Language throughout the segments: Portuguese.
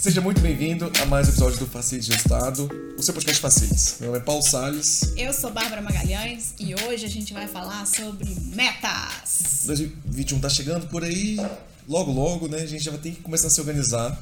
Seja muito bem-vindo a mais um episódio do Facilities do Estado, o seu podcast Facilities. Meu nome é Paulo Salles. Eu sou Bárbara Magalhães e hoje a gente vai falar sobre metas. 2021 tá chegando por aí, logo logo, né? A gente já vai ter que começar a se organizar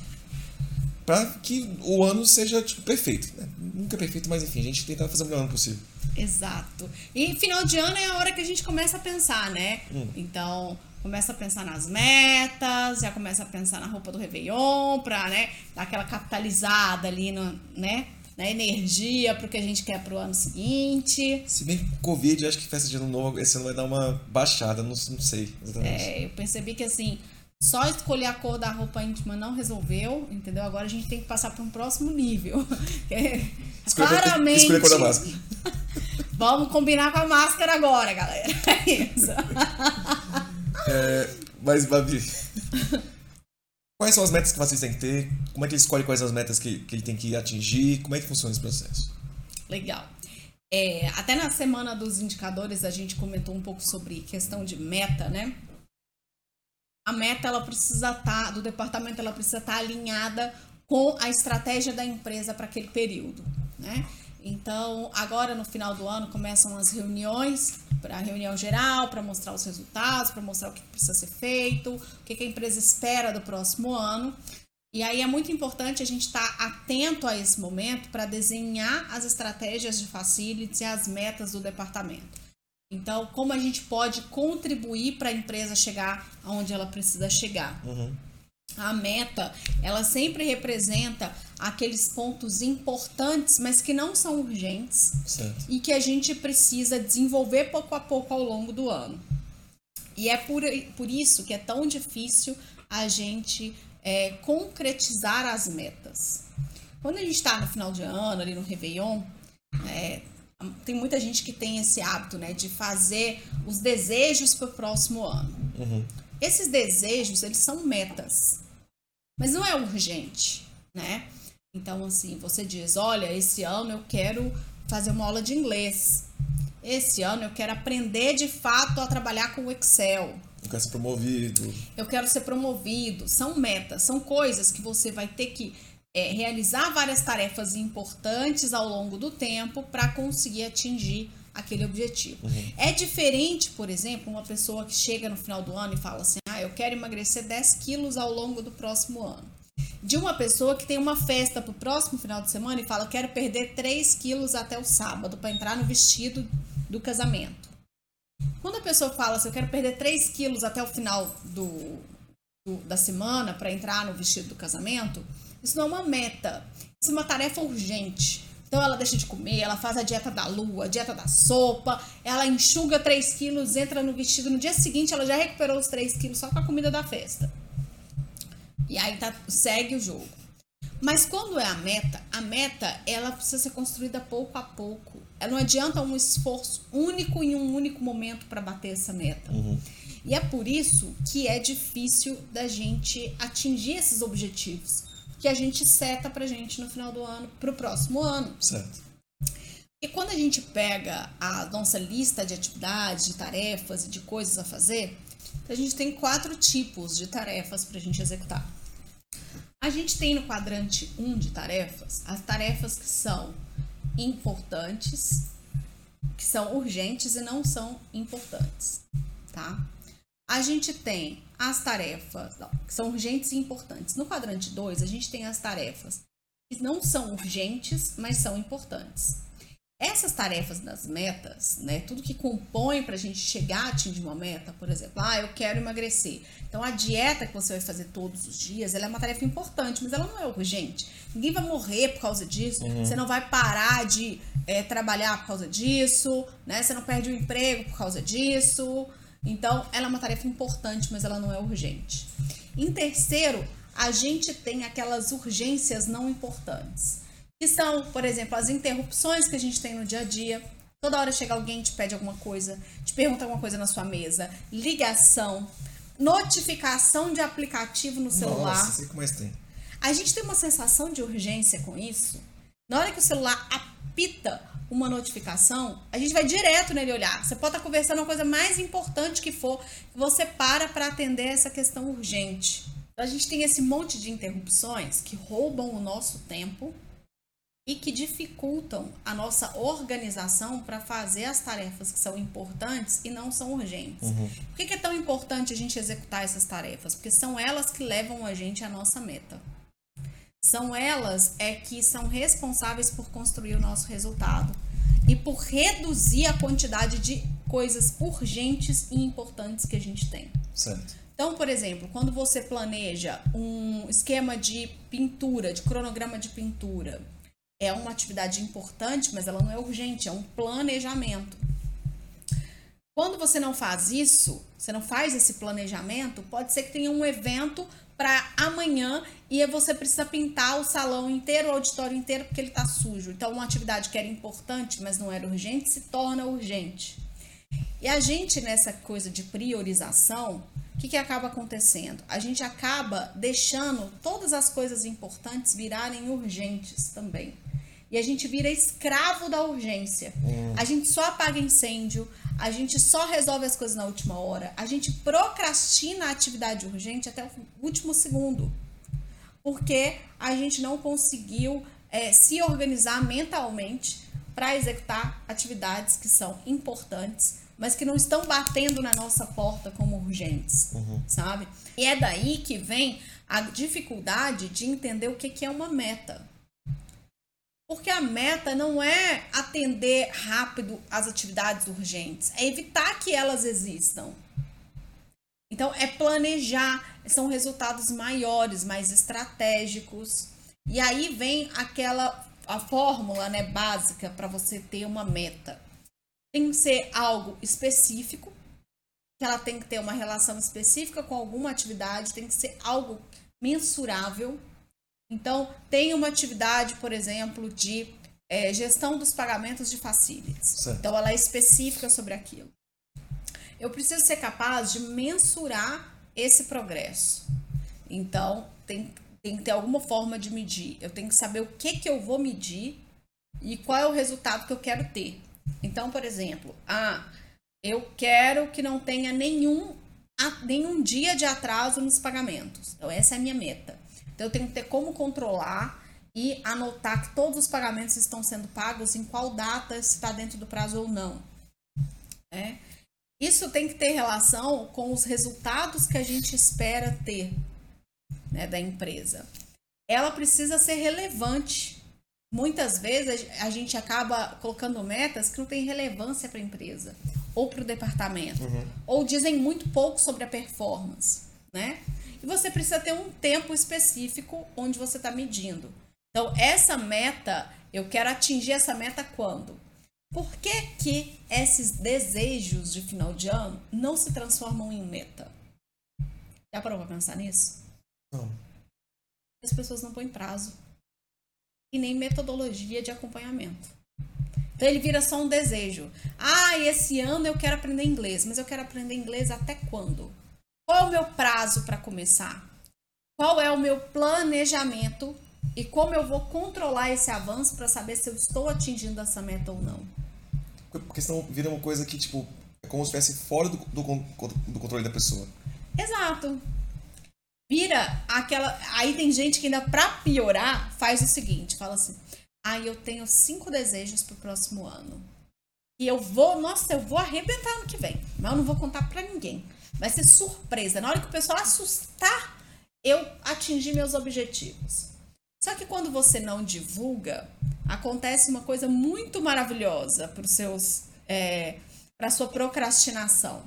para que o ano seja tipo, perfeito. Né? Nunca é perfeito, mas enfim, a gente tenta fazer o melhor ano possível. Exato. E final de ano é a hora que a gente começa a pensar, né? Hum. Então, começa a pensar nas metas, já começa a pensar na roupa do Réveillon, pra, né, dar aquela capitalizada ali no, né, na energia pro que a gente quer pro ano seguinte. Se bem que Covid, acho que festa de ano novo, esse ano vai dar uma baixada, não, não sei exatamente. É, eu percebi que assim, só escolher a cor da roupa íntima não resolveu, entendeu? Agora a gente tem que passar para um próximo nível. É, Escolher- claramente. escolher a cor da máscara. Vamos combinar com a máscara agora, galera. É isso. É, mas, Babi, quais são as metas que vocês têm que ter? Como é que ele escolhe quais as metas que, que ele tem que atingir? Como é que funciona esse processo? Legal. É, até na semana dos indicadores a gente comentou um pouco sobre questão de meta, né? A meta ela precisa estar do departamento ela precisa estar alinhada com a estratégia da empresa para aquele período, né? Então, agora no final do ano começam as reuniões, para a reunião geral, para mostrar os resultados, para mostrar o que precisa ser feito, o que a empresa espera do próximo ano. E aí é muito importante a gente estar atento a esse momento para desenhar as estratégias de facilities e as metas do departamento. Então, como a gente pode contribuir para a empresa chegar aonde ela precisa chegar? Uhum. A meta, ela sempre representa aqueles pontos importantes, mas que não são urgentes Certo. e que a gente precisa desenvolver pouco a pouco ao longo do ano. E é por, por isso que é tão difícil a gente é, concretizar as metas. Quando a gente está no final de ano, ali no Réveillon, é, tem muita gente que tem esse hábito né, de fazer os desejos para o próximo ano. Uhum. Esses desejos, eles são metas, mas não é urgente, né? Então, assim, você diz, olha, esse ano eu quero fazer uma aula de inglês. Esse ano eu quero aprender de fato a trabalhar com o Excel. Eu quero ser promovido. Eu quero ser promovido. São metas, são coisas que você vai ter que é, realizar várias tarefas importantes ao longo do tempo para conseguir atingir aquele objetivo. É diferente, por exemplo, uma pessoa que chega no final do ano e fala assim: ah, eu quero emagrecer 10 quilos ao longo do próximo ano. De uma pessoa que tem uma festa pro próximo final de semana e fala: quero perder 3 quilos até o sábado para entrar no vestido do casamento. Quando a pessoa fala assim, eu quero perder 3 quilos até o final do, do- da semana para entrar no vestido do casamento, isso não é uma meta. Isso é uma tarefa urgente. Então ela deixa de comer, ela faz a dieta da lua, a dieta da sopa, ela enxuga 3 quilos, entra no vestido. No dia seguinte ela já recuperou os 3 quilos só com a comida da festa. E aí tá, segue o jogo. Mas quando é a meta, a meta ela precisa ser construída pouco a pouco. Ela não adianta um esforço único em um único momento para bater essa meta. E é por isso que é difícil da gente atingir esses objetivos que a gente seta pra gente no final do ano, pro próximo ano. Certo. E quando a gente pega a nossa lista de atividades, de tarefas e de coisas a fazer, a gente tem quatro tipos de tarefas para a gente executar. A gente tem no quadrante 1 de tarefas as tarefas que são importantes, que são urgentes e não são importantes, tá? A gente tem as tarefas não, que são urgentes e importantes. No quadrante 2, a gente tem as tarefas que não são urgentes, mas são importantes. Essas tarefas das metas, né, tudo que compõe para a gente chegar a atingir uma meta, por exemplo, ah, eu quero emagrecer. Então, a dieta que você vai fazer todos os dias, ela é uma tarefa importante, mas ela não é urgente. Ninguém vai morrer por causa disso, você não vai parar de eh, trabalhar por causa disso, né, você não perde o emprego por causa disso. Então, ela é uma tarefa importante, mas ela não é urgente. Em terceiro, a gente tem aquelas urgências não importantes que são, por exemplo, as interrupções que a gente tem no dia a dia. Toda hora chega alguém, te pede alguma coisa, te pergunta alguma coisa na sua mesa, ligação, notificação de aplicativo no celular. Nossa, sei que mais tem. A gente tem uma sensação de urgência com isso. Na hora que o celular apita uma notificação, a gente vai direto nele olhar. Você pode estar conversando uma coisa mais importante que for, você para para atender essa questão urgente. A gente tem esse monte de interrupções que roubam o nosso tempo e que dificultam a nossa organização para fazer as tarefas que são importantes e não são urgentes. Uhum. Por que é tão importante a gente executar essas tarefas? Porque são elas que levam a gente à nossa meta. São elas é que são responsáveis por construir o nosso resultado e por reduzir a quantidade de coisas urgentes e importantes que a gente tem. Certo. Então, por exemplo, quando você planeja um esquema de pintura, de cronograma de pintura, é uma atividade importante, mas ela não é urgente, é um planejamento. Quando você não faz isso, você não faz esse planejamento, pode ser que tenha um evento para amanhã e você precisa pintar o salão inteiro, o auditório inteiro, porque ele está sujo. Então, uma atividade que era importante, mas não era urgente, se torna urgente. E a gente, nessa coisa de priorização, o que, que acaba acontecendo? A gente acaba deixando todas as coisas importantes virarem urgentes também. E a gente vira escravo da urgência. A gente só apaga incêndio, a gente só resolve as coisas na última hora, a gente procrastina a atividade urgente até o último segundo. Porque a gente não conseguiu é, se organizar mentalmente para executar atividades que são importantes, mas que não estão batendo na nossa porta como urgentes, sabe? E é daí que vem a dificuldade de entender o que é uma meta. Porque a meta não é atender rápido as atividades urgentes, é evitar que elas existam. Então, é planejar, são resultados maiores, mais estratégicos. E aí vem aquela a fórmula né, básica para você ter uma meta. Tem que ser algo específico, que ela tem que ter uma relação específica com alguma atividade, tem que ser algo mensurável. Então, tem uma atividade, por exemplo, de é, gestão dos pagamentos de facilities. Certo. Então, ela é específica sobre aquilo. Eu preciso ser capaz de mensurar esse progresso. Então, tem, tem que ter alguma forma de medir. Eu tenho que saber o que, que eu vou medir e qual é o resultado que eu quero ter. Então, por exemplo, ah, eu quero que não tenha nenhum, nenhum dia de atraso nos pagamentos. Então, essa é a minha meta. Então, eu tenho que ter como controlar e anotar que todos os pagamentos estão sendo pagos, em qual data, se está dentro do prazo ou não. né? Isso tem que ter relação com os resultados que a gente espera ter né, da empresa. Ela precisa ser relevante. Muitas vezes a gente acaba colocando metas que não têm relevância para a empresa ou para o departamento, ou dizem muito pouco sobre a performance, né? E você precisa ter um tempo específico onde você está medindo. Então, essa meta, eu quero atingir essa meta quando? Por que, que esses desejos de final de ano não se transformam em meta? Já parou para pensar nisso? Não. As pessoas não põem prazo e nem metodologia de acompanhamento. Então ele vira só um desejo. Ah, esse ano eu quero aprender inglês, mas eu quero aprender inglês até quando? Qual é o meu prazo para começar? Qual é o meu planejamento e como eu vou controlar esse avanço para saber se eu estou atingindo essa meta ou não? Porque senão vira uma coisa que, tipo, é como se estivesse fora do, do, do controle da pessoa. Exato. Vira aquela. Aí tem gente que ainda, pra piorar, faz o seguinte: fala assim, ah, eu tenho cinco desejos pro próximo ano. E eu vou, nossa, eu vou arrebentar ano que vem. Mas eu não vou contar pra ninguém. Vai ser surpresa. Na hora que o pessoal assustar, eu atingir meus objetivos. Só que quando você não divulga, acontece uma coisa muito maravilhosa para seus, é, para sua procrastinação,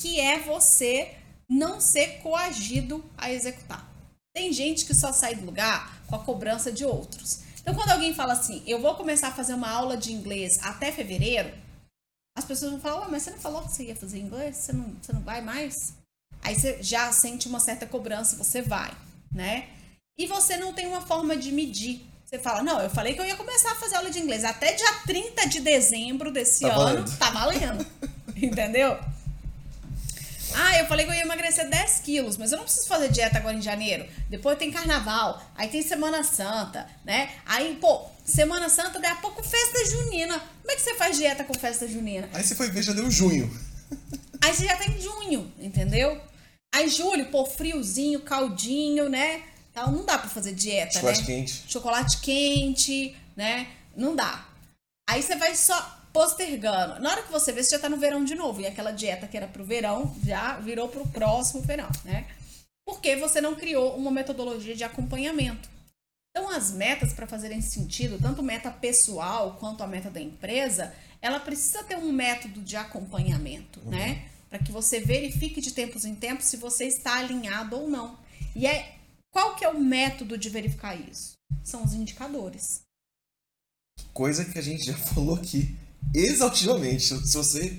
que é você não ser coagido a executar. Tem gente que só sai do lugar com a cobrança de outros. Então, quando alguém fala assim, eu vou começar a fazer uma aula de inglês até fevereiro, pessoas vão falar, mas você não falou que você ia fazer inglês? Você não, você não vai mais? Aí você já sente uma certa cobrança, você vai, né? E você não tem uma forma de medir. Você fala, não, eu falei que eu ia começar a fazer aula de inglês até dia 30 de dezembro desse Tá ano. valendo. Tá valendo. Entendeu? Ah, eu falei que eu ia emagrecer 10 quilos, mas eu não preciso fazer dieta agora em janeiro. Depois tem carnaval, aí tem Semana Santa, né? Aí, pô, Semana Santa, daqui a pouco festa junina. Como é que você faz dieta com festa junina? Aí você foi ver, já deu junho. Aí você já tá em junho, entendeu? Aí julho, pô, friozinho, caldinho, né? Então não dá pra fazer dieta, Chocolate né? quente. Chocolate quente, né? Não dá. Aí você vai só postergando. Na hora que você vê, você já tá no verão de novo. E aquela dieta que era pro verão já virou pro próximo verão, né? Porque você não criou uma metodologia de acompanhamento. Então, as metas, para fazerem sentido, tanto meta pessoal quanto a meta da empresa, ela precisa ter um método de acompanhamento, né? Para que você verifique de tempos em tempos se você está alinhado ou não. E é qual que é o método de verificar isso? São os indicadores. Coisa que a gente já falou aqui exaustivamente. Se você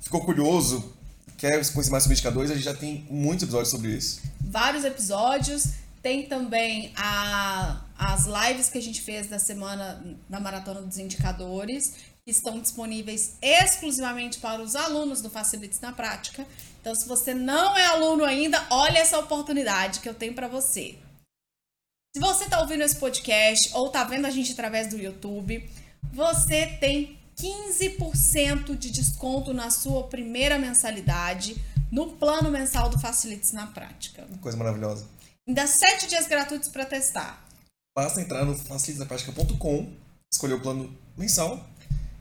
ficou curioso, quer conhecer mais sobre indicadores, a gente já tem muitos episódios sobre isso. Vários episódios. Tem também a, as lives que a gente fez da semana da Maratona dos Indicadores, que estão disponíveis exclusivamente para os alunos do Facilites na Prática. Então, se você não é aluno ainda, olha essa oportunidade que eu tenho para você. Se você está ouvindo esse podcast ou está vendo a gente através do YouTube, você tem 15% de desconto na sua primeira mensalidade no plano mensal do Facilites na Prática. Coisa maravilhosa. Ainda 7 dias gratuitos para testar. Basta entrar no facilitesnapratica.com, escolher o plano mensal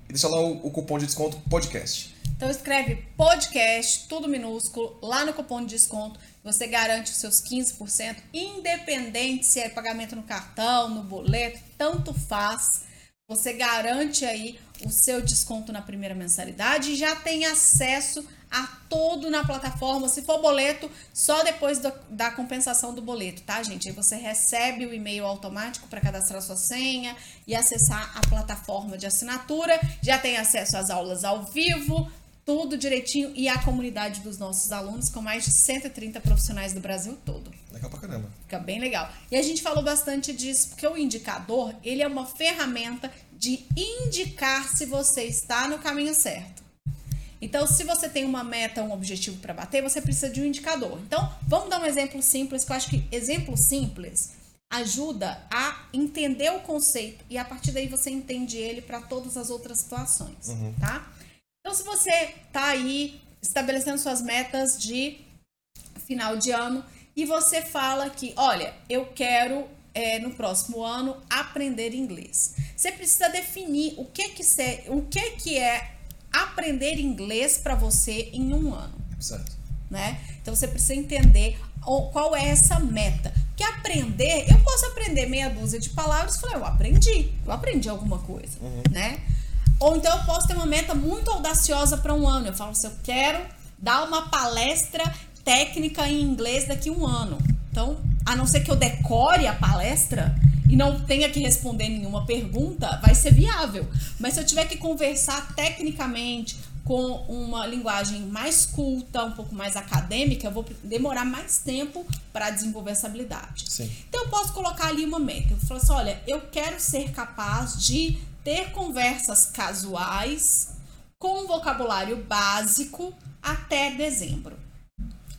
e deixar lá o, o cupom de desconto podcast. Então escreve podcast, tudo minúsculo, lá no cupom de desconto. Você garante os seus 15%, independente se é pagamento no cartão, no boleto, tanto faz. Você garante aí o seu desconto na primeira mensalidade e já tem acesso a todo na plataforma. Se for boleto, só depois do, da compensação do boleto, tá, gente? Aí você recebe o e-mail automático para cadastrar sua senha e acessar a plataforma de assinatura. Já tem acesso às aulas ao vivo, tudo direitinho e a comunidade dos nossos alunos com mais de 130 profissionais do Brasil todo. Legal pra caramba. Fica bem legal. E a gente falou bastante disso, porque o indicador, ele é uma ferramenta de indicar se você está no caminho certo. Então, se você tem uma meta, um objetivo para bater, você precisa de um indicador. Então, vamos dar um exemplo simples, que eu acho que exemplo simples ajuda a entender o conceito e a partir daí você entende ele para todas as outras situações, Uhum. tá? Então, se você tá aí estabelecendo suas metas de final de ano e você fala que, olha, eu quero é, no próximo ano aprender inglês. Você precisa definir o que que, o que, que é aprender inglês para você em um ano, Certo. né? Então você precisa entender qual é essa meta. Porque aprender, eu posso aprender meia dúzia de palavras e falar, eu aprendi, eu aprendi alguma coisa, né? Ou então eu posso ter uma meta muito audaciosa para um ano. Eu falo assim, eu quero dar uma palestra técnica em inglês daqui a um ano. Então, a não ser que eu decore a palestra e não tenha que responder nenhuma pergunta, vai ser viável. Mas se eu tiver que conversar tecnicamente com uma linguagem mais culta, um pouco mais acadêmica, eu vou demorar mais tempo para desenvolver essa habilidade. Sim. Então eu posso colocar ali uma meta. Eu falo assim, olha, eu quero ser capaz de ter conversas casuais com vocabulário básico até dezembro.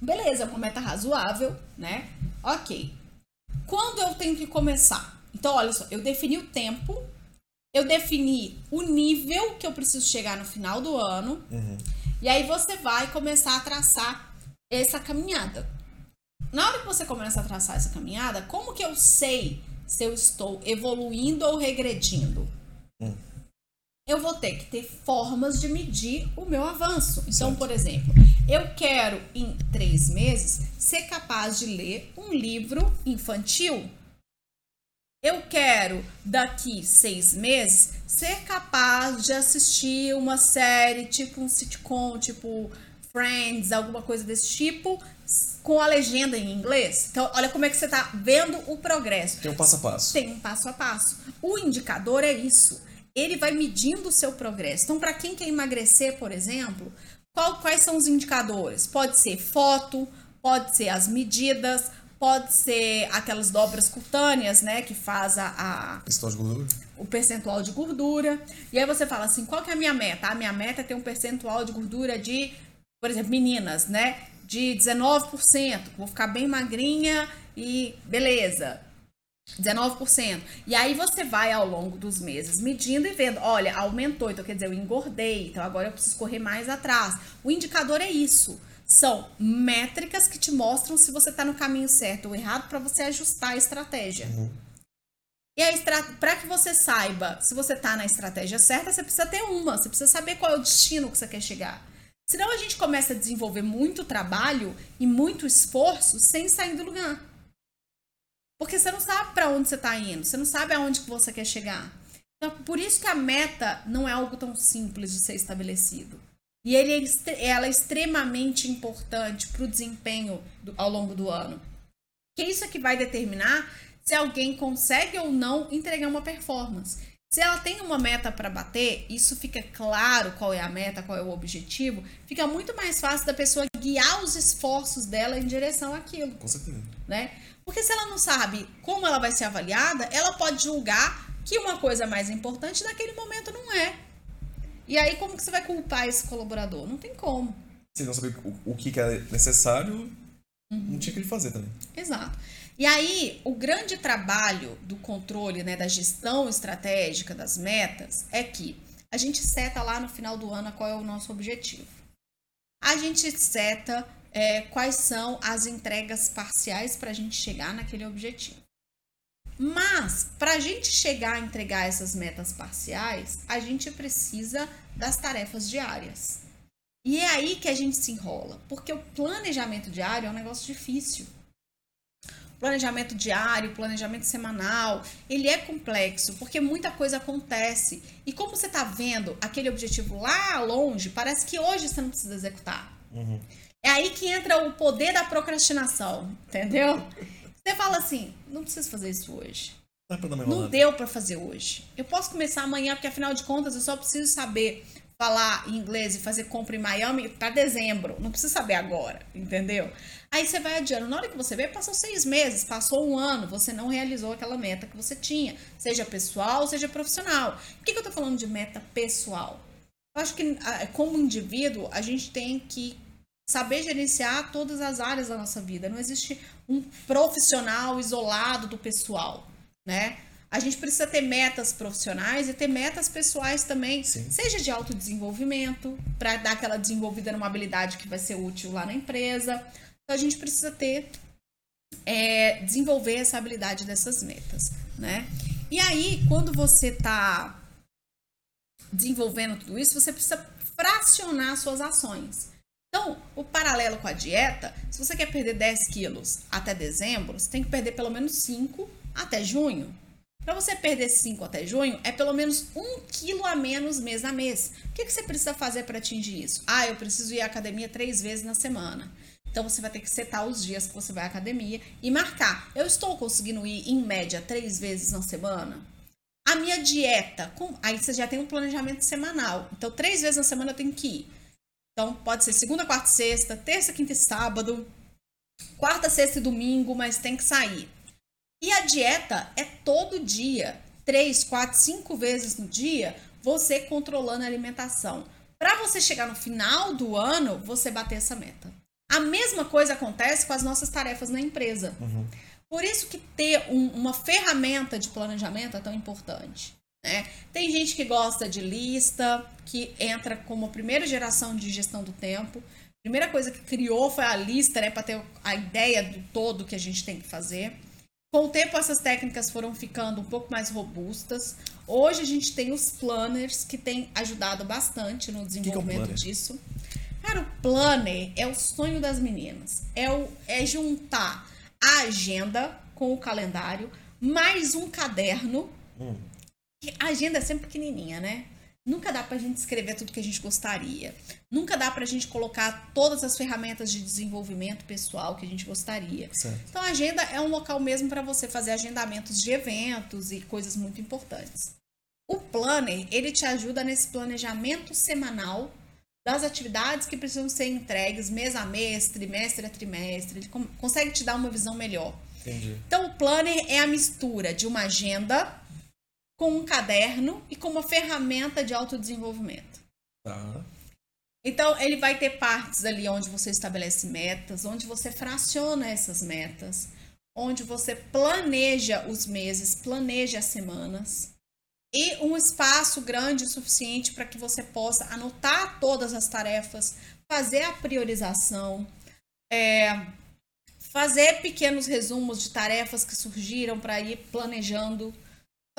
Beleza, é uma meta razoável, né? Ok. Quando eu tenho que começar? Então, olha só, eu defini o tempo, eu defini o nível que eu preciso chegar no final do ano, e aí você vai começar a traçar essa caminhada. Na hora que você começa a traçar essa caminhada, como que eu sei se eu estou evoluindo ou regredindo? Eu vou ter que ter formas de medir o meu avanço. Então, por exemplo, eu quero em três meses ser capaz de ler um livro infantil. Eu quero daqui seis meses ser capaz de assistir uma série tipo um sitcom, tipo Friends, alguma coisa desse tipo, com a legenda em inglês. Então, olha como é que você está vendo o progresso Tem um passo a passo. tem um passo a passo. O indicador é isso. Ele vai medindo o seu progresso. Então, para quem quer emagrecer, por exemplo, qual- quais são os indicadores? Pode ser foto, pode ser as medidas, pode ser aquelas dobras cutâneas, né, que faz a, a- Questão de gordura. o percentual de gordura. E aí você fala assim, qual que é a minha meta? A minha meta é ter um percentual de gordura de, por exemplo, meninas, né? De 19%. Vou ficar bem magrinha e beleza. 19%. E aí você vai ao longo dos meses medindo e vendo, olha, aumentou, então quer dizer, eu engordei, então agora eu preciso correr mais atrás. O indicador é isso. São métricas que te mostram se você está no caminho certo ou errado para você ajustar a estratégia. Uhum. E para que você saiba se você está na estratégia certa, você precisa ter uma. Você precisa saber qual é o destino que você quer chegar. Senão a gente começa a desenvolver muito trabalho e muito esforço sem sair do lugar. Porque você não sabe para onde você está indo, você não sabe aonde que você quer chegar. Então, por isso que a meta não é algo tão simples de ser estabelecido. E ele é, ela é extremamente importante para o desempenho do, ao longo do ano. Que isso é que vai determinar se alguém consegue ou não entregar uma performance. Se ela tem uma meta para bater, isso fica claro qual é a meta, qual é o objetivo, fica muito mais fácil da pessoa guiar os esforços dela em direção àquilo. Com certeza. Né? Porque se ela não sabe como ela vai ser avaliada, ela pode julgar que uma coisa mais importante naquele momento não é. E aí, como que você vai culpar esse colaborador? Não tem como. Se não saber o, o que, é necessário, uhum. não tinha que ele fazer também. Exato. E aí, o grande trabalho do controle, né, da gestão estratégica das metas é que a gente seta lá no final do ano qual é o nosso objetivo. A gente seta é, quais são as entregas parciais para a gente chegar naquele objetivo. Mas, para a gente chegar a entregar essas metas parciais, a gente precisa das tarefas diárias. E é aí que a gente se enrola, porque o planejamento diário é um negócio difícil. Planejamento diário, planejamento semanal, ele é complexo, porque muita coisa acontece. E como você está vendo aquele objetivo lá longe, parece que hoje você não precisa executar. Uhum. É aí que entra o poder da procrastinação, entendeu? Você fala assim, não preciso fazer isso hoje. Não deu para fazer hoje. Eu posso começar amanhã, porque afinal de contas eu só preciso saber falar inglês e fazer compra em Miami para dezembro. Não precisa saber agora, entendeu? Aí você vai adiando. Na hora que você vê, passou seis meses, passou um ano, você não realizou aquela meta que você tinha, seja pessoal, seja profissional. Por que, que eu tô falando de meta pessoal? Eu acho que, como indivíduo, a gente tem que saber gerenciar todas as áreas da nossa vida. Não existe um profissional isolado do pessoal, né? A gente precisa ter metas profissionais e ter metas pessoais também, Sim. seja de autodesenvolvimento, para dar aquela desenvolvida numa habilidade que vai ser útil lá na empresa. Então a gente precisa ter, é, desenvolver essa habilidade dessas metas, né? E aí, quando você está desenvolvendo tudo isso, você precisa fracionar suas ações. Então, o paralelo com a dieta, se você quer perder 10 quilos até dezembro, você tem que perder pelo menos 5 até junho. Para você perder 5 até junho, é pelo menos 1 quilo a menos mês a mês. O que, que você precisa fazer para atingir isso? Ah, eu preciso ir à academia três vezes na semana. Então você vai ter que setar os dias que você vai à academia e marcar. Eu estou conseguindo ir em média três vezes na semana? A minha dieta, com... aí você já tem um planejamento semanal. Então, três vezes na semana eu tenho que ir. Então, pode ser segunda, quarta sexta, terça, quinta e sábado, quarta, sexta e domingo, mas tem que sair. E a dieta é todo dia, três, quatro, cinco vezes no dia, você controlando a alimentação. Para você chegar no final do ano, você bater essa meta. A mesma coisa acontece com as nossas tarefas na empresa. Uhum. Por isso que ter um, uma ferramenta de planejamento é tão importante. Né? Tem gente que gosta de lista, que entra como primeira geração de gestão do tempo. Primeira coisa que criou foi a lista, né, para ter a ideia do todo que a gente tem que fazer. Com o tempo, essas técnicas foram ficando um pouco mais robustas. Hoje a gente tem os planners que têm ajudado bastante no desenvolvimento que que é disso. Cara, o planner é o sonho das meninas. É, o, é juntar a agenda com o calendário, mais um caderno. Hum a agenda é sempre pequenininha, né? Nunca dá pra gente escrever tudo que a gente gostaria. Nunca dá pra gente colocar todas as ferramentas de desenvolvimento pessoal que a gente gostaria. Certo. Então, a agenda é um local mesmo para você fazer agendamentos de eventos e coisas muito importantes. O planner, ele te ajuda nesse planejamento semanal das atividades que precisam ser entregues mês a mês, trimestre a trimestre. Ele consegue te dar uma visão melhor. Entendi. Então, o planner é a mistura de uma agenda com um caderno e com uma ferramenta de autodesenvolvimento. Tá. Então, ele vai ter partes ali onde você estabelece metas, onde você fraciona essas metas, onde você planeja os meses, planeja as semanas. e um espaço grande o suficiente para que você possa anotar todas as tarefas, fazer a priorização, é, fazer pequenos resumos de tarefas que surgiram para ir planejando,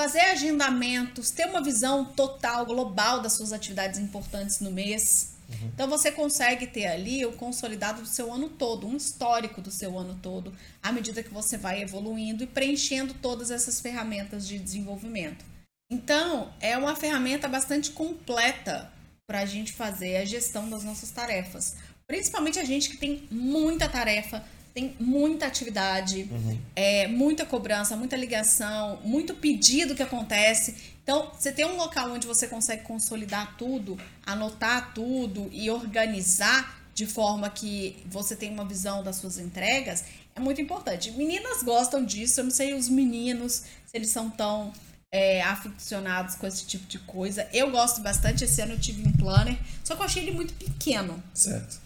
fazer agendamentos, ter uma visão total, global das suas atividades importantes no mês. Uhum. Então você consegue ter ali o consolidado do seu ano todo, um histórico do seu ano todo, à medida que você vai evoluindo e preenchendo todas essas ferramentas de desenvolvimento. Então, é uma ferramenta bastante completa para a gente fazer a gestão das nossas tarefas. Principalmente a gente que tem muita tarefa, tem muita atividade, uhum. é, muita cobrança, muita ligação, muito pedido que acontece. Então, você tem um local onde você consegue consolidar tudo, anotar tudo e organizar de forma que você tenha uma visão das suas entregas, é muito importante. Meninas gostam disso, eu não sei os meninos se eles são tão é, aficionados com esse tipo de coisa. Eu gosto bastante. Esse ano eu tive um planner, só que eu achei ele muito pequeno. Certo.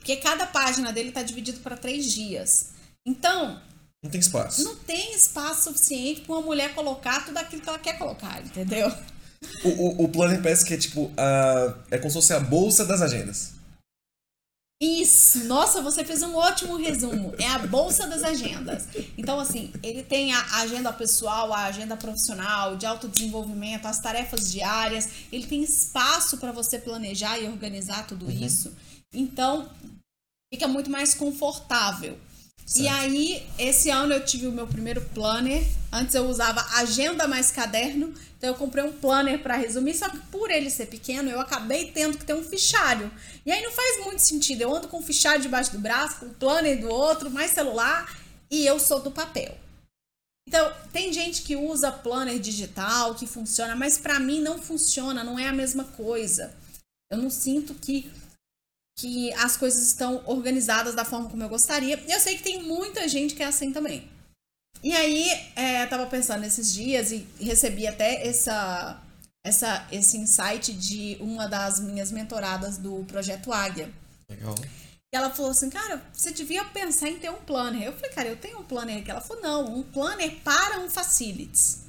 Porque cada página dele está dividido para três dias. Então. Não tem espaço. Não tem espaço suficiente para uma mulher colocar tudo aquilo que ela quer colocar, entendeu? O, o, o planner parece que é tipo. A, é como se fosse a bolsa das agendas. Isso! Nossa, você fez um ótimo resumo. É a bolsa das agendas. Então, assim, ele tem a agenda pessoal, a agenda profissional, de autodesenvolvimento, as tarefas diárias. Ele tem espaço para você planejar e organizar tudo uhum. isso. Então, fica muito mais confortável. Certo. E aí, esse ano eu tive o meu primeiro planner. Antes eu usava agenda mais caderno. Então eu comprei um planner para resumir, só que por ele ser pequeno, eu acabei tendo que ter um fichário. E aí não faz muito sentido. Eu ando com um fichário debaixo do braço, com o planner do outro, mais celular, e eu sou do papel. Então, tem gente que usa planner digital, que funciona, mas para mim não funciona, não é a mesma coisa. Eu não sinto que que as coisas estão organizadas da forma como eu gostaria. Eu sei que tem muita gente que é assim também. E aí, é, eu tava pensando nesses dias e recebi até essa, essa, esse insight de uma das minhas mentoradas do Projeto Águia. Legal. E ela falou assim, cara, você devia pensar em ter um planner. Eu falei, cara, eu tenho um planner aqui. Ela falou, não, um planner para um facilities.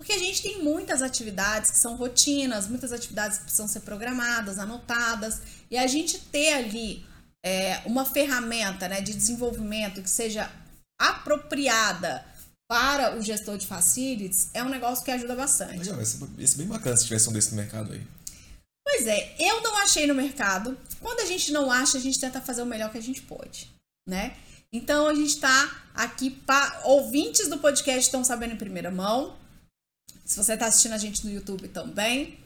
Porque a gente tem muitas atividades que são rotinas, muitas atividades que precisam ser programadas, anotadas, e a gente ter ali é, uma ferramenta né, de desenvolvimento que seja apropriada para o gestor de facilities é um negócio que ajuda bastante. Legal, esse, esse é bem bacana se tivesse um desse no mercado aí. Pois é, eu não achei no mercado. Quando a gente não acha, a gente tenta fazer o melhor que a gente pode, né? Então a gente está aqui para ouvintes do podcast estão sabendo em primeira mão. Se você está assistindo a gente no YouTube também,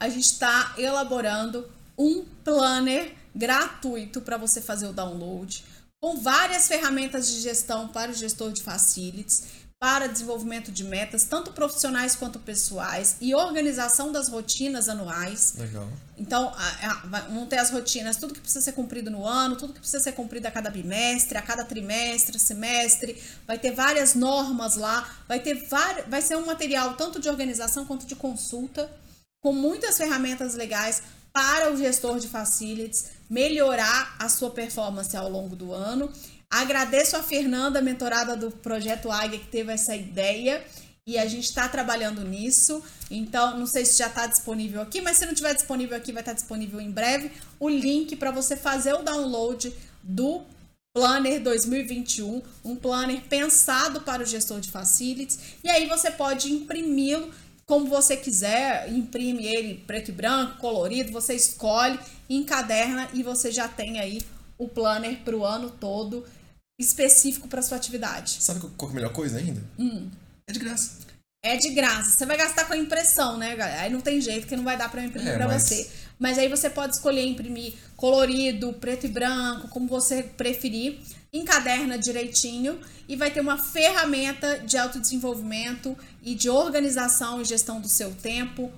a gente está elaborando um planner gratuito para você fazer o download, com várias ferramentas de gestão para o gestor de facilities, para desenvolvimento de metas, tanto profissionais quanto pessoais, e organização das rotinas anuais. Legal. Então, vão ter as rotinas, tudo que precisa ser cumprido no ano, tudo que precisa ser cumprido a cada bimestre, a cada trimestre, semestre. Vai ter várias normas lá, vai ter vai ser um material tanto de organização quanto de consulta, com muitas ferramentas legais para o gestor de facilities melhorar a sua performance ao longo do ano. Agradeço a Fernanda, mentorada do Projeto Águia, que teve essa ideia e a gente está trabalhando nisso. Então, não sei se já está disponível aqui, mas se não estiver disponível aqui, vai estar tá disponível em breve o link para você fazer o download do Planner 2021, um planner pensado para o gestor de facilities, e aí você pode imprimi-lo como você quiser, imprime ele preto e branco, colorido, você escolhe, encaderna e você já tem aí o planner para o ano todo específico para sua atividade. Sabe qual é a melhor coisa ainda? Hum. É de graça. É de graça. Você vai gastar com a impressão, né, galera? Aí não tem jeito que não vai dar para imprimir é, para mas... você. Mas aí você pode escolher imprimir colorido, preto e branco, como você preferir encaderna direitinho e vai ter uma ferramenta de autodesenvolvimento e de organização e gestão do seu tempo.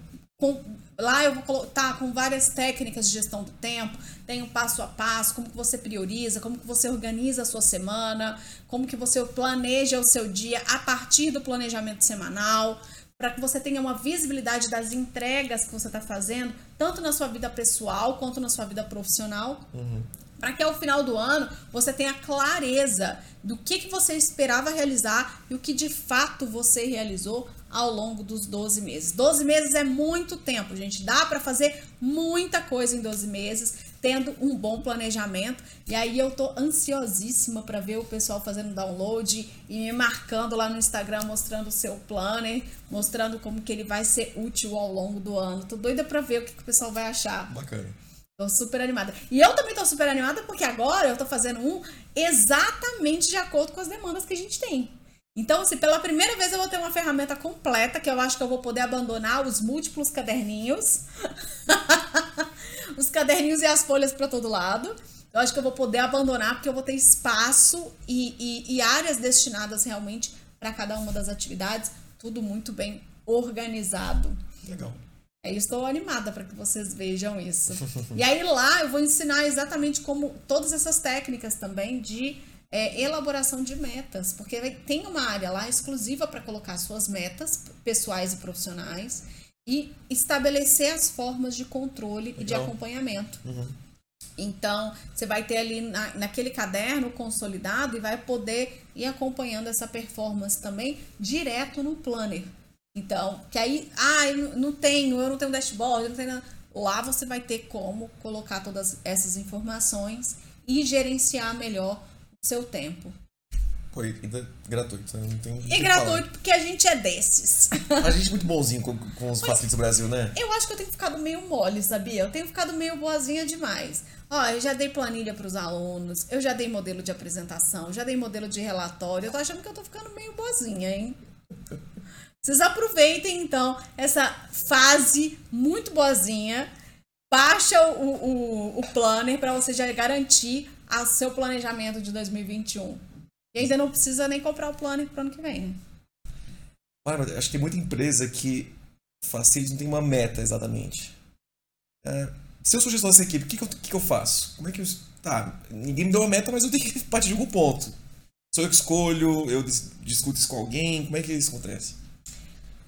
Com, lá eu vou estar tá, com várias técnicas de gestão do tempo, tem um passo a passo, como que você prioriza, como que você organiza a sua semana, como que você planeja o seu dia a partir do planejamento semanal, para que você tenha uma visibilidade das entregas que você está fazendo, tanto na sua vida pessoal quanto na sua vida profissional. Uhum para que ao final do ano você tenha clareza do que, que você esperava realizar e o que de fato você realizou ao longo dos 12 meses. 12 meses é muito tempo, gente. Dá para fazer muita coisa em 12 meses, tendo um bom planejamento. E aí eu tô ansiosíssima para ver o pessoal fazendo download e me marcando lá no Instagram, mostrando o seu planner, mostrando como que ele vai ser útil ao longo do ano. Tô doida para ver o que, que o pessoal vai achar. Bacana. Tô super animada. E eu também tô super animada porque agora eu tô fazendo um exatamente de acordo com as demandas que a gente tem. Então, se pela primeira vez eu vou ter uma ferramenta completa, que eu acho que eu vou poder abandonar os múltiplos caderninhos, os caderninhos e as folhas para todo lado. Eu acho que eu vou poder abandonar porque eu vou ter espaço e, e, e áreas destinadas realmente para cada uma das atividades, tudo muito bem organizado. Legal. Aí estou animada para que vocês vejam isso. e aí lá eu vou ensinar exatamente como todas essas técnicas também de é, elaboração de metas, porque tem uma área lá exclusiva para colocar suas metas pessoais e profissionais e estabelecer as formas de controle Legal. e de acompanhamento. Uhum. Então, você vai ter ali na, naquele caderno consolidado e vai poder ir acompanhando essa performance também direto no planner. Então, que aí, ah, eu não tenho, eu não tenho dashboard, eu não tenho nada. Lá você vai ter como colocar todas essas informações e gerenciar melhor seu tempo. E gratuito, né? não tem. E gratuito porque a gente é desses. A gente é muito bonzinho com, com os facilities do Brasil, né? Eu acho que eu tenho ficado meio mole, sabia? Eu tenho ficado meio boazinha demais. Ó, eu já dei planilha para os alunos, eu já dei modelo de apresentação, já dei modelo de relatório. Eu tô achando que eu tô ficando meio boazinha, hein? Vocês aproveitem então essa fase muito boazinha. Baixa o, o, o planner para você já garantir seu planejamento de 2021. E ainda não precisa nem comprar o planner para o ano que vem, acho que tem muita empresa que facilita, não tem uma meta exatamente. É, se eu sou gestor dessa equipe, o que, que, eu, que, que eu faço? Como é que eu. Tá, ninguém me deu uma meta, mas eu tenho que partir de algum ponto. Sou eu que escolho, eu discuto isso com alguém, como é que isso acontece?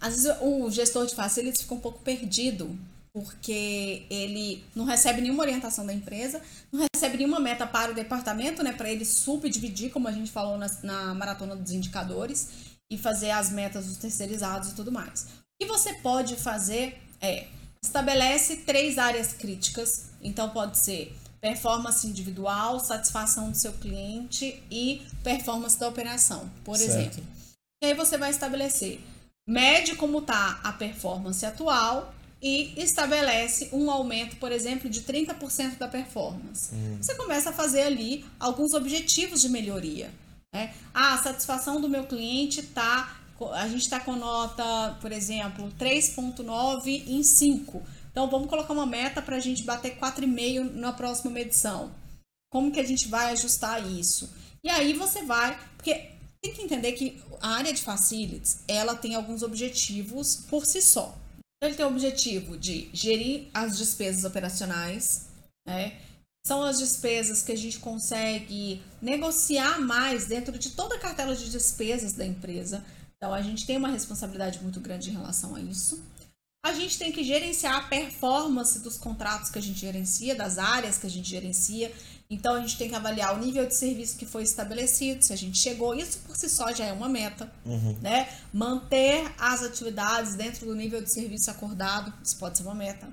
Às vezes o gestor de facilities fica um pouco perdido, porque ele não recebe nenhuma orientação da empresa, não recebe nenhuma meta para o departamento, né, para ele subdividir, como a gente falou na, na maratona dos indicadores, e fazer as metas dos terceirizados e tudo mais. O que você pode fazer é estabelece três áreas críticas, então pode ser performance individual, satisfação do seu cliente e performance da operação, por certo. exemplo. E aí você vai estabelecer mede como está a performance atual e estabelece um aumento, por exemplo, de 30% da performance. Hum. Você começa a fazer ali alguns objetivos de melhoria. Né? Ah, a satisfação do meu cliente está. A gente está com nota, por exemplo, 3,9 em 5. Então vamos colocar uma meta para a gente bater 4,5 na próxima medição. Como que a gente vai ajustar isso? E aí você vai, porque tem que entender que a área de facilities, ela tem alguns objetivos por si só. Ele tem o objetivo de gerir as despesas operacionais, né? São as despesas que a gente consegue negociar mais dentro de toda a cartela de despesas da empresa. Então, a gente tem uma responsabilidade muito grande em relação a isso. A gente tem que gerenciar a performance dos contratos que a gente gerencia, das áreas que a gente gerencia. Então a gente tem que avaliar o nível de serviço que foi estabelecido, se a gente chegou, isso por si só já é uma meta, uhum. né? Manter as atividades dentro do nível de serviço acordado, isso pode ser uma meta.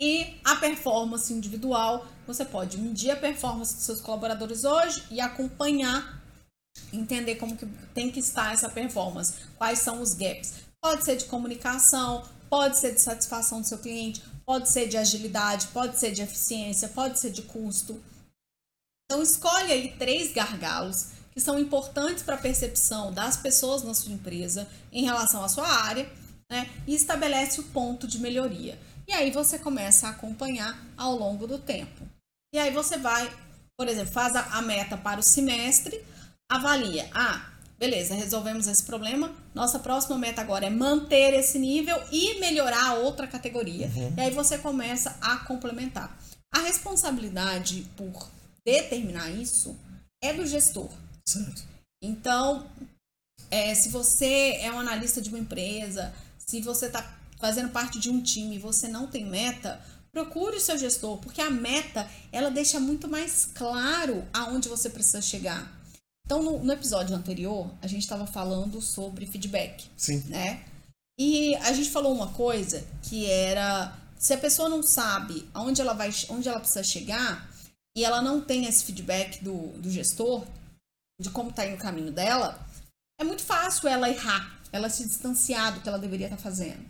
E a performance individual, você pode medir a performance dos seus colaboradores hoje e acompanhar, entender como que tem que estar essa performance, quais são os gaps. Pode ser de comunicação, pode ser de satisfação do seu cliente, pode ser de agilidade, pode ser de eficiência, pode ser de custo. Então, escolhe aí três gargalos que são importantes para a percepção das pessoas na sua empresa em relação à sua área, né? E estabelece o ponto de melhoria. E aí você começa a acompanhar ao longo do tempo. E aí você vai, por exemplo, faz a meta para o semestre, avalia. Ah, Beleza, resolvemos esse problema. Nossa próxima meta agora é manter esse nível e melhorar a outra categoria. Uhum. E aí você começa a complementar. A responsabilidade por determinar isso é do gestor. Certo. Então, é, se você é um analista de uma empresa, se você está fazendo parte de um time e você não tem meta, procure o seu gestor, porque a meta ela deixa muito mais claro aonde você precisa chegar. Então, no, no episódio anterior, a gente estava falando sobre feedback, Sim. né? E a gente falou uma coisa que era se a pessoa não sabe aonde ela vai, onde ela precisa chegar e ela não tem esse feedback do, do gestor de como está indo o caminho dela, é muito fácil ela errar, ela se distanciar do que ela deveria estar tá fazendo.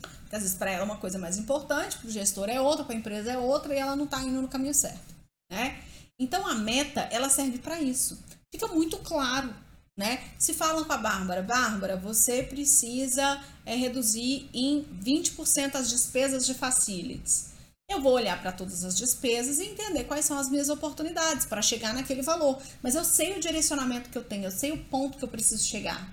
Porque às vezes para ela é uma coisa mais importante, para o gestor é outra, para a empresa é outra e ela não está indo no caminho certo, né? Então a meta ela serve para isso. Fica muito claro né? Se falam com a Bárbara, Bárbara, você precisa é, reduzir em 20% as despesas de facilities. Eu vou olhar para todas as despesas e entender quais são as minhas oportunidades para chegar naquele valor. Mas eu sei o direcionamento que eu tenho, eu sei o ponto que eu preciso chegar.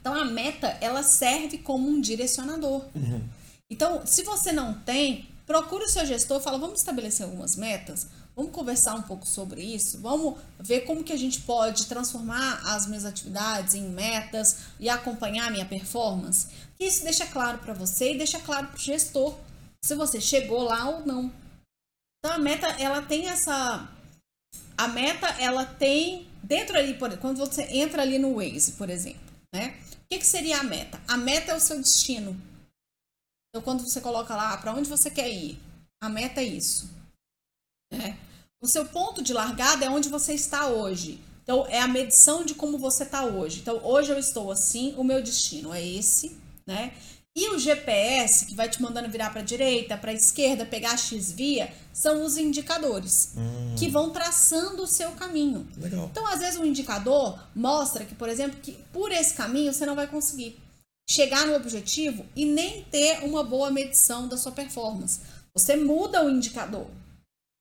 Então a meta ela serve como um direcionador. Uhum. Então, se você não tem, procure o seu gestor, fala, vamos estabelecer algumas metas Vamos conversar um pouco sobre isso? Vamos ver como que a gente pode transformar as minhas atividades em metas e acompanhar a minha performance? Que isso deixa claro para você e deixa claro para o gestor se você chegou lá ou não. Então a meta, ela tem essa a meta, ela tem dentro ali, por, quando você entra ali no Waze, por exemplo, né? O que, que seria a meta? A meta é o seu destino. Então quando você coloca lá para onde você quer ir, a meta é isso. É. O seu ponto de largada é onde você está hoje. Então, é a medição de como você está hoje. Então, hoje eu estou assim, o meu destino é esse, né? E o GPS, que vai te mandando virar para a direita, para a esquerda, pegar a X via, são os indicadores hum. que vão traçando o seu caminho. Legal. Então, às vezes, um indicador mostra que, por exemplo, que por esse caminho você não vai conseguir chegar no objetivo e nem ter uma boa medição da sua performance. Você muda o indicador.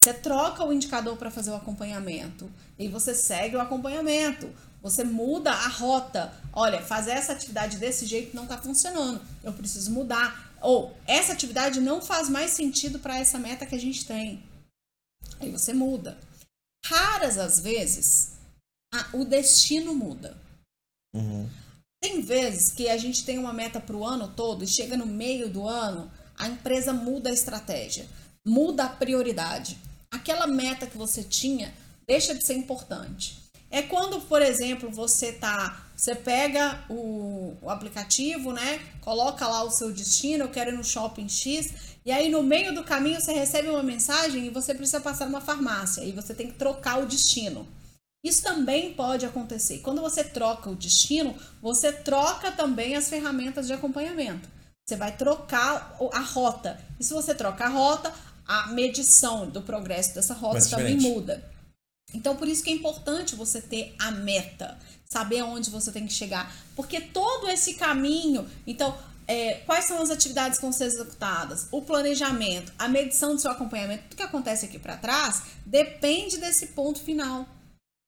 Você troca o indicador para fazer o acompanhamento e você segue o acompanhamento. Você muda a rota. Olha, fazer essa atividade desse jeito não está funcionando. Eu preciso mudar. Ou essa atividade não faz mais sentido para essa meta que a gente tem. Aí você muda. Raras as vezes a, o destino muda. Uhum. Tem vezes que a gente tem uma meta para o ano todo e chega no meio do ano, a empresa muda a estratégia, muda a prioridade aquela meta que você tinha deixa de ser importante. É quando, por exemplo, você tá, você pega o, o, aplicativo, né? Coloca lá o seu destino, eu quero ir no shopping X, e aí no meio do caminho você recebe uma mensagem e você precisa passar numa farmácia e você tem que trocar o destino. Isso também pode acontecer. Quando você troca o destino, você troca também as ferramentas de acompanhamento. Você vai trocar a rota. E se você troca a rota, a medição do progresso dessa rota também muda. Então, por isso que é importante você ter a meta, saber aonde você tem que chegar. Porque todo esse caminho. Então, é, quais são as atividades que vão ser executadas? O planejamento, a medição do seu acompanhamento, tudo que acontece aqui para trás depende desse ponto final.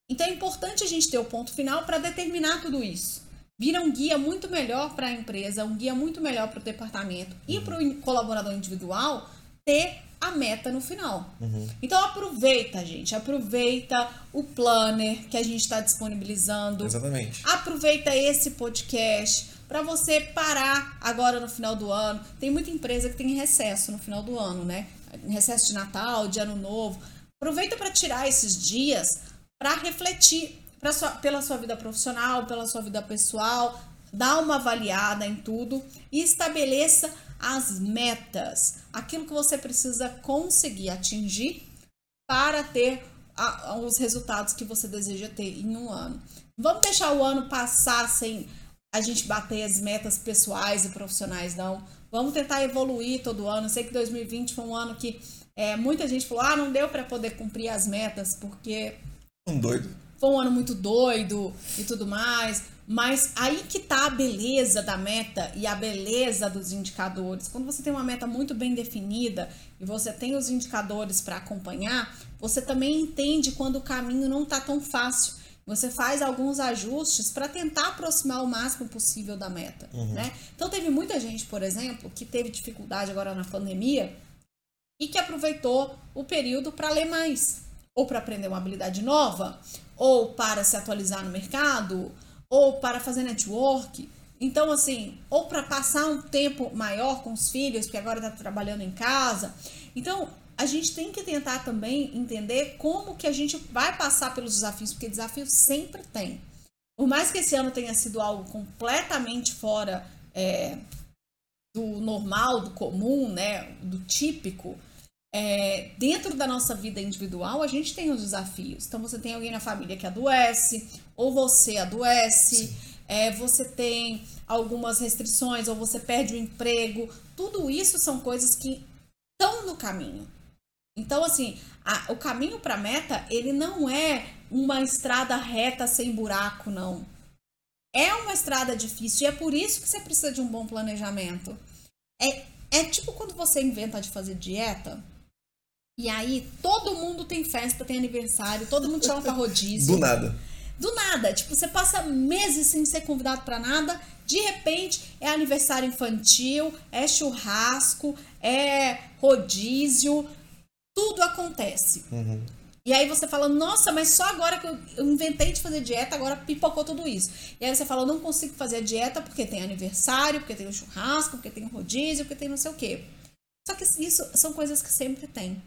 Então, é importante a gente ter o ponto final para determinar tudo isso. Vira um guia muito melhor para a empresa, um guia muito melhor para o departamento e para o colaborador individual ter a meta no final. Uhum. Então aproveita, gente. Aproveita o planner que a gente está disponibilizando. Exatamente. Aproveita esse podcast para você parar agora no final do ano. Tem muita empresa que tem recesso no final do ano, né? Recesso de Natal, de Ano Novo. Aproveita para tirar esses dias para refletir sua, pela sua vida profissional, pela sua vida pessoal, dá uma avaliada em tudo e estabeleça as metas, aquilo que você precisa conseguir atingir para ter a, os resultados que você deseja ter em um ano. Vamos deixar o ano passar sem a gente bater as metas pessoais e profissionais, não. Vamos tentar evoluir todo ano. Eu sei que 2020 foi um ano que é, muita gente falou: ah, não deu para poder cumprir as metas porque. Um doido. Foi um ano muito doido e tudo mais. Mas aí que tá a beleza da meta e a beleza dos indicadores. Quando você tem uma meta muito bem definida e você tem os indicadores para acompanhar, você também entende quando o caminho não tá tão fácil. Você faz alguns ajustes para tentar aproximar o máximo possível da meta, uhum. né? Então teve muita gente, por exemplo, que teve dificuldade agora na pandemia e que aproveitou o período para ler mais, ou para aprender uma habilidade nova, ou para se atualizar no mercado, ou para fazer network. Então, assim, ou para passar um tempo maior com os filhos, porque agora está trabalhando em casa. Então, a gente tem que tentar também entender como que a gente vai passar pelos desafios, porque desafios sempre tem. Por mais que esse ano tenha sido algo completamente fora é, do normal, do comum, né, do típico, é, dentro da nossa vida individual, a gente tem os desafios. Então, você tem alguém na família que adoece, ou você adoece, é, você tem algumas restrições, ou você perde o emprego. Tudo isso são coisas que estão no caminho. Então, assim, a, o caminho para a meta, ele não é uma estrada reta sem buraco, não. É uma estrada difícil e é por isso que você precisa de um bom planejamento. É, é tipo quando você inventa de fazer dieta e aí todo mundo tem festa, tem aniversário, todo mundo chama pra rodízio. Do nada. Do nada. Tipo, você passa meses sem ser convidado para nada, de repente é aniversário infantil, é churrasco, é rodízio, tudo acontece. Uhum. E aí você fala, nossa, mas só agora que eu inventei de fazer dieta, agora pipocou tudo isso. E aí você fala, não consigo fazer a dieta porque tem aniversário, porque tem o churrasco, porque tem o rodízio, porque tem não sei o quê. Só que isso são coisas que sempre tem.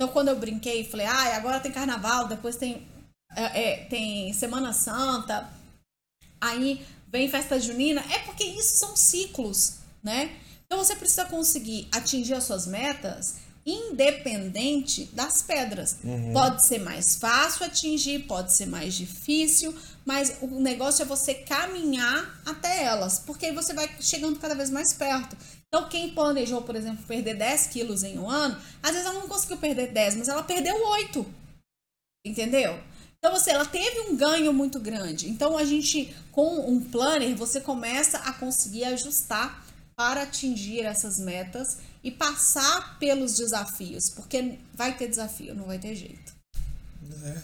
Então, quando eu brinquei, falei, ah, agora tem carnaval, depois tem, é, é, tem Semana Santa, aí vem festa junina, é porque isso são ciclos, né? Então, você precisa conseguir atingir as suas metas independente das pedras. Uhum. Pode ser mais fácil atingir, pode ser mais difícil, mas o negócio é você caminhar até elas, porque aí você vai chegando cada vez mais perto. Então, quem planejou, por exemplo, perder 10 quilos em um ano, às vezes ela não conseguiu perder 10, mas ela perdeu 8. Entendeu? Então, você, ela teve um ganho muito grande. Então, a gente, com um planner, você começa a conseguir ajustar para atingir essas metas e passar pelos desafios, porque vai ter desafio, não vai ter jeito. É,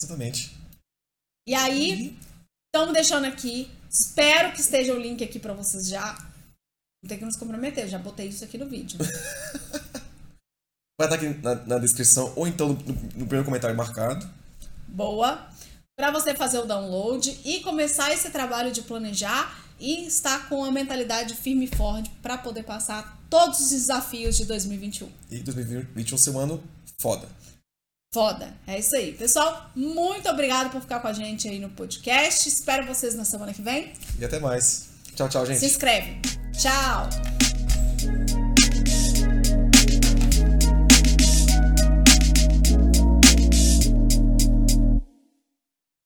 exatamente. E aí, estamos deixando aqui. Espero que esteja o link aqui para vocês já. Não tem que nos comprometer, já botei isso aqui no vídeo. Vai estar aqui na, na descrição ou então no, no primeiro comentário marcado. Boa. Para você fazer o download e começar esse trabalho de planejar e estar com a mentalidade firme e forte para poder passar todos os desafios de 2021. E 2021 ser um ano foda. Foda. É isso aí. Pessoal, muito obrigado por ficar com a gente aí no podcast. Espero vocês na semana que vem. E até mais. Tchau, tchau, gente. Se inscreve. Tchau.